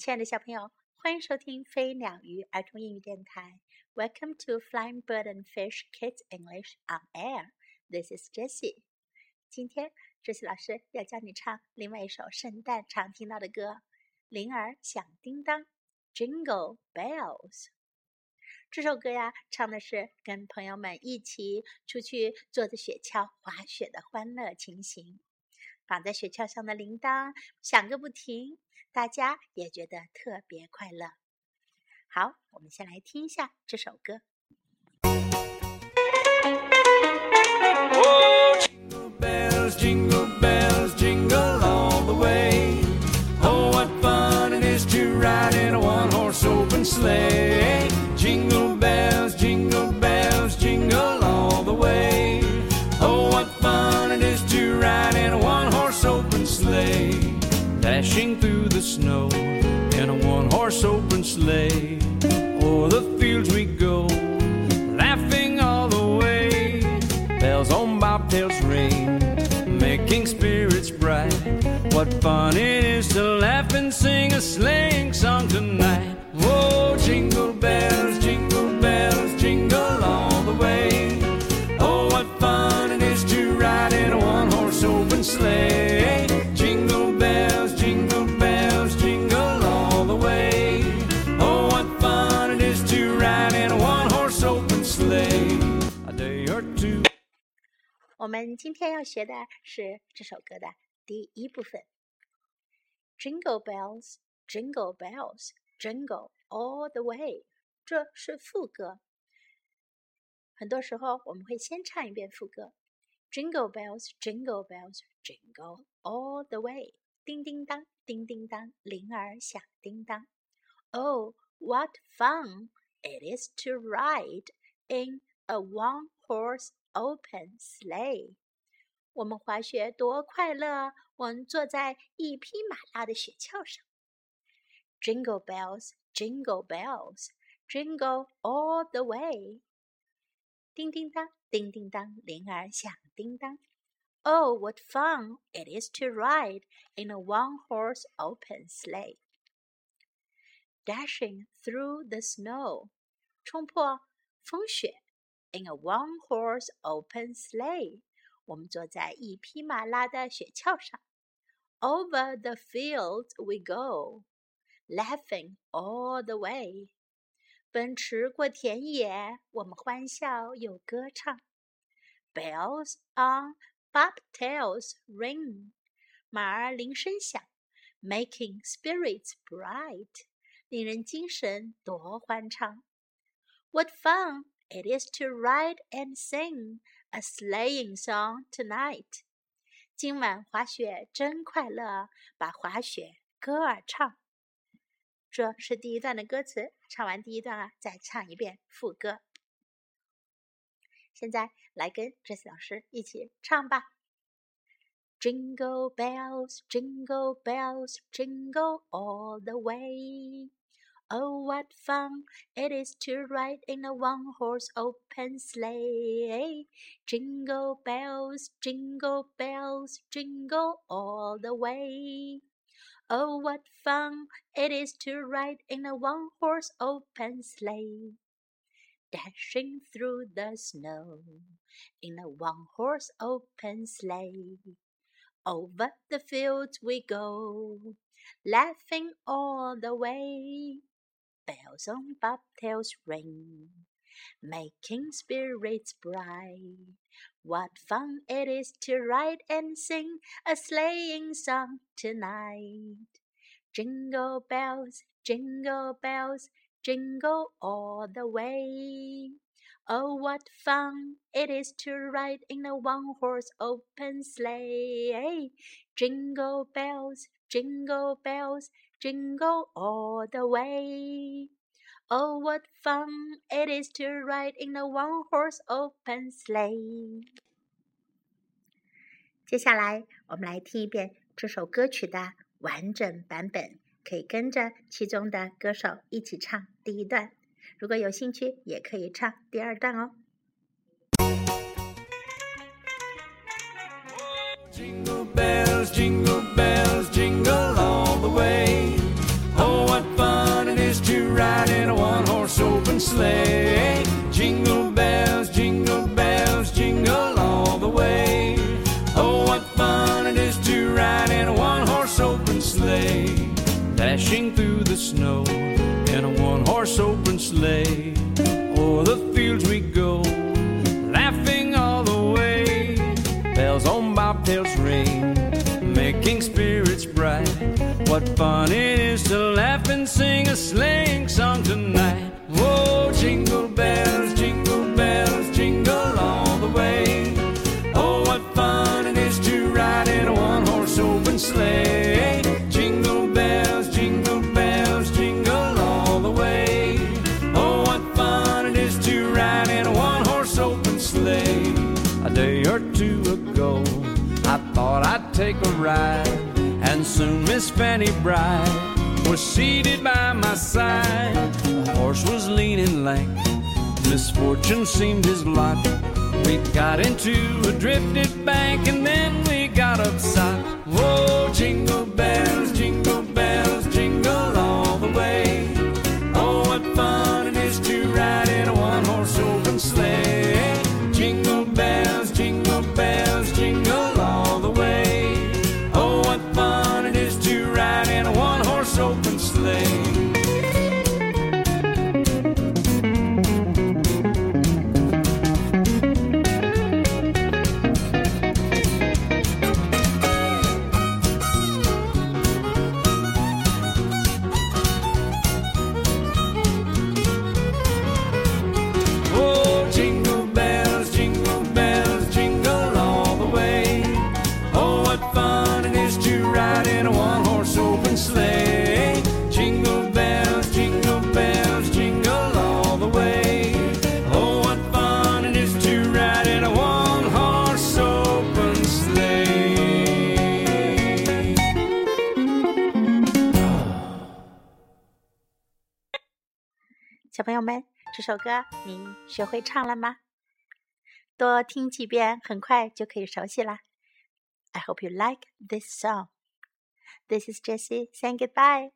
亲爱的小朋友，欢迎收听飞鸟鱼儿童英语电台。Welcome to Flying Bird and Fish Kids English on Air. This is Jessie. 今天，Jessie 老师要教你唱另外一首圣诞常听到的歌，《铃儿响叮当》（Jingle Bells）。这首歌呀，唱的是跟朋友们一起出去坐着雪橇滑雪的欢乐情形。绑在雪橇上的铃铛响个不停，大家也觉得特别快乐。好，我们先来听一下这首歌。Snow in a one horse open sleigh. O'er the fields we go, laughing all the way. Bells on bobtails ring, making spirits bright. What fun it is to laugh and sing a sleighing 我们今天要学的是这首歌的第一部分。Jingle bells, jingle bells, jingle all the way。这是副歌。很多时候我们会先唱一遍副歌。Jingle bells, jingle bells, jingle all the way。叮叮当，叮叮当，铃儿响叮当。Oh, what fun it is to ride in a one-horse open sleigh！我们滑雪多快乐！我们坐在一匹马拉的雪橇上。Jingle bells, jingle bells, jingle all the way！叮叮当，叮叮当，铃儿响叮当。Oh, what fun it is to ride in a one-horse open sleigh! Dashing through the snow，冲破风雪。 In a one-horse open sleigh，我们坐在一匹马拉的雪橇上。Over the fields we go, laughing all the way。奔驰过田野，我们欢笑又歌唱。Bells on bobtails ring，马儿铃声响，making spirits bright，令人精神多欢畅。What fun it is to ride and sing a sleighing song tonight。今晚滑雪真快乐，把滑雪歌儿唱。这是第一段的歌词，唱完第一段啊，再唱一遍副歌。现在来跟 Jessie 老师一起唱吧。Jingle bells, jingle bells, jingle all the way. Oh, what fun it is to ride in a one horse open sleigh! Jingle bells, jingle bells, jingle all the way. Oh, what fun it is to ride in a one horse open sleigh! Dashing through the snow in a one horse open sleigh. Over the fields we go, laughing all the way. Bells on bobtails ring, making spirits bright. What fun it is to ride and sing a sleighing song tonight. Jingle bells, jingle bells, jingle all the way. Oh, what fun it is to ride in a one horse open sleigh! Jingle bells, jingle bells, jingle all the way. Oh, what fun it is to ride in a one horse open sleigh! 接下来，我们来听一遍这首歌曲的完整版本，可以跟着其中的歌手一起唱第一段。 如果有兴趣，也可以唱第二段哦。Sleigh. O'er the fields we go, laughing all the way. Bells on bobtails ring, making spirits bright. What fun it is to laugh and sing a sleighing song tonight. Or two ago, I thought I'd take a ride, and soon Miss Fanny Bright was seated by my side. The horse was lean and lank, misfortune seemed his lot. We got into a drifted bank and then we got upside. Whoa, jingle bells, jingle bells, jingle all the way. Oh, what fun it is to ride in a one horse open sleigh. 小朋友们，这首歌你学会唱了吗？多听几遍，很快就可以熟悉啦。I hope you like this song. This is Jessie saying goodbye.